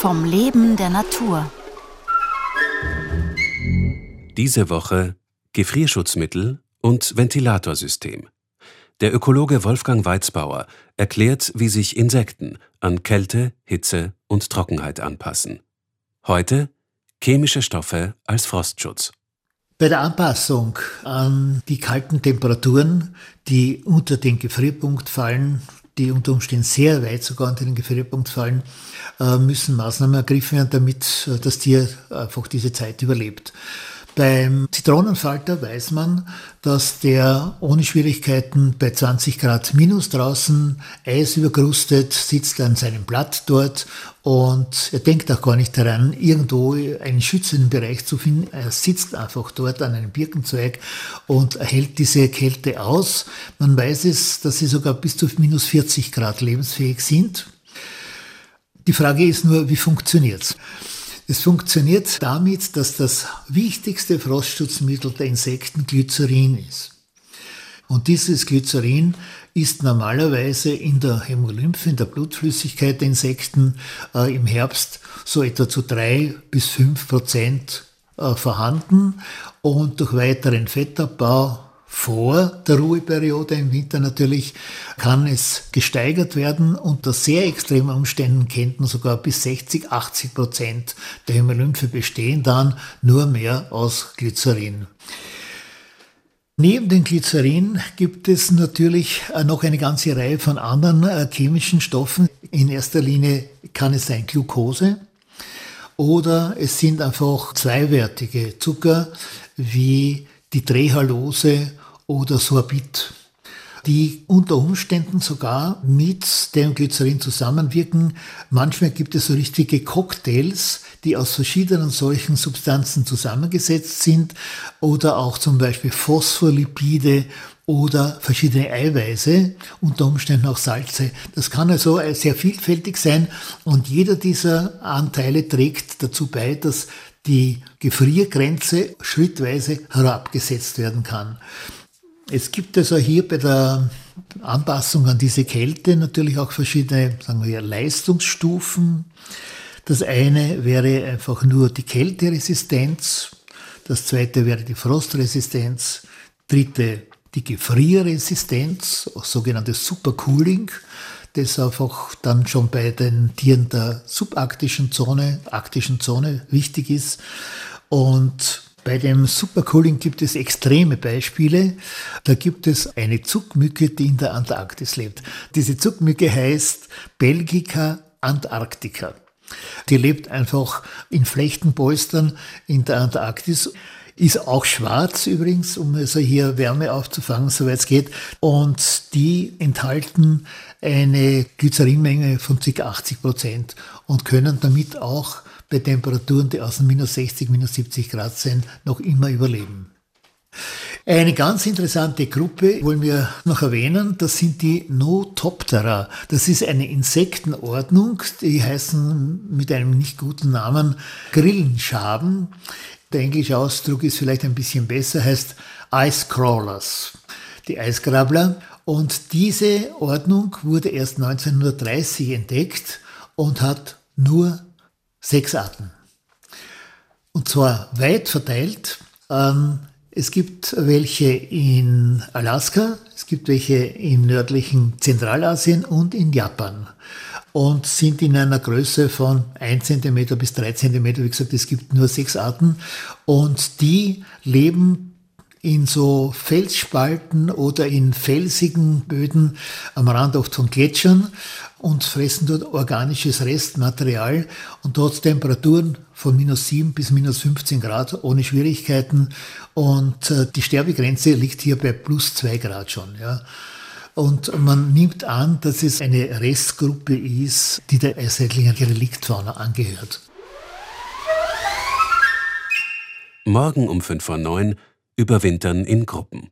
vom Leben der Natur. Diese Woche Gefrierschutzmittel und Ventilatorsystem. Der Ökologe Wolfgang Weizbauer erklärt, wie sich Insekten an Kälte, Hitze und Trockenheit anpassen. Heute chemische Stoffe als Frostschutz. Bei der Anpassung an die kalten Temperaturen, die unter den Gefrierpunkt fallen, die unter Umständen sehr weit sogar unter den Gefrierpunkt fallen, äh, müssen Maßnahmen ergriffen werden, damit äh, das Tier einfach diese Zeit überlebt. Beim Zitronenfalter weiß man, dass der ohne Schwierigkeiten bei 20 Grad minus draußen Eis überkrustet sitzt an seinem Blatt dort und er denkt auch gar nicht daran, irgendwo einen schützenden Bereich zu finden. Er sitzt einfach dort an einem Birkenzweig und erhält diese Kälte aus. Man weiß es, dass sie sogar bis zu minus 40 Grad lebensfähig sind. Die Frage ist nur, wie funktioniert's? Es funktioniert damit, dass das wichtigste Frostschutzmittel der Insekten Glycerin ist. Und dieses Glycerin ist normalerweise in der Hämolymphe, in der Blutflüssigkeit der Insekten äh, im Herbst so etwa zu drei bis fünf Prozent äh, vorhanden und durch weiteren Fettabbau vor der Ruheperiode im Winter natürlich kann es gesteigert werden. Unter sehr extremen Umständen könnten sogar bis 60, 80 Prozent der Hämolymphe bestehen dann nur mehr aus Glycerin. Neben dem Glycerin gibt es natürlich noch eine ganze Reihe von anderen äh, chemischen Stoffen. In erster Linie kann es sein Glucose oder es sind einfach zweiwertige Zucker wie die Trehalose oder Sorbit, die unter Umständen sogar mit dem Glycerin zusammenwirken. Manchmal gibt es so richtige Cocktails, die aus verschiedenen solchen Substanzen zusammengesetzt sind oder auch zum Beispiel Phospholipide oder verschiedene Eiweiße, unter Umständen auch Salze. Das kann also sehr vielfältig sein und jeder dieser Anteile trägt dazu bei, dass die Gefriergrenze schrittweise herabgesetzt werden kann. Es gibt also hier bei der Anpassung an diese Kälte natürlich auch verschiedene, sagen wir, Leistungsstufen. Das eine wäre einfach nur die Kälteresistenz, das zweite wäre die Frostresistenz, dritte die Gefrierresistenz, sogenanntes Supercooling, das einfach dann schon bei den Tieren der subarktischen Zone, arktischen Zone wichtig ist. Und bei dem Supercooling gibt es extreme Beispiele. Da gibt es eine Zuckmücke, die in der Antarktis lebt. Diese Zuckmücke heißt Belgica antarctica. Die lebt einfach in Flechtenpolstern in der Antarktis ist auch schwarz übrigens, um also hier Wärme aufzufangen, soweit es geht. Und die enthalten eine Glycerinmenge von ca. 80 Prozent und können damit auch bei Temperaturen, die außen minus 60, minus 70 Grad sind, noch immer überleben. Eine ganz interessante Gruppe wollen wir noch erwähnen, das sind die Notoptera. Das ist eine Insektenordnung, die heißen mit einem nicht guten Namen Grillenschaben. Der englische Ausdruck ist vielleicht ein bisschen besser, heißt Ice Crawlers, die Eisgrabler. Und diese Ordnung wurde erst 1930 entdeckt und hat nur sechs Arten. Und zwar weit verteilt. Ähm, es gibt welche in Alaska, es gibt welche im nördlichen Zentralasien und in Japan und sind in einer Größe von 1 cm bis 3 cm. Wie gesagt, es gibt nur sechs Arten und die leben in so Felsspalten oder in felsigen Böden am Rand oft von Gletschern und fressen dort organisches Restmaterial und dort Temperaturen von minus 7 bis minus 15 Grad ohne Schwierigkeiten und äh, die Sterbegrenze liegt hier bei plus 2 Grad schon. Ja. Und man nimmt an, dass es eine Restgruppe ist, die der Eiseitlinger Reliktfauna angehört. Morgen um 5 vor 9 überwintern in Gruppen.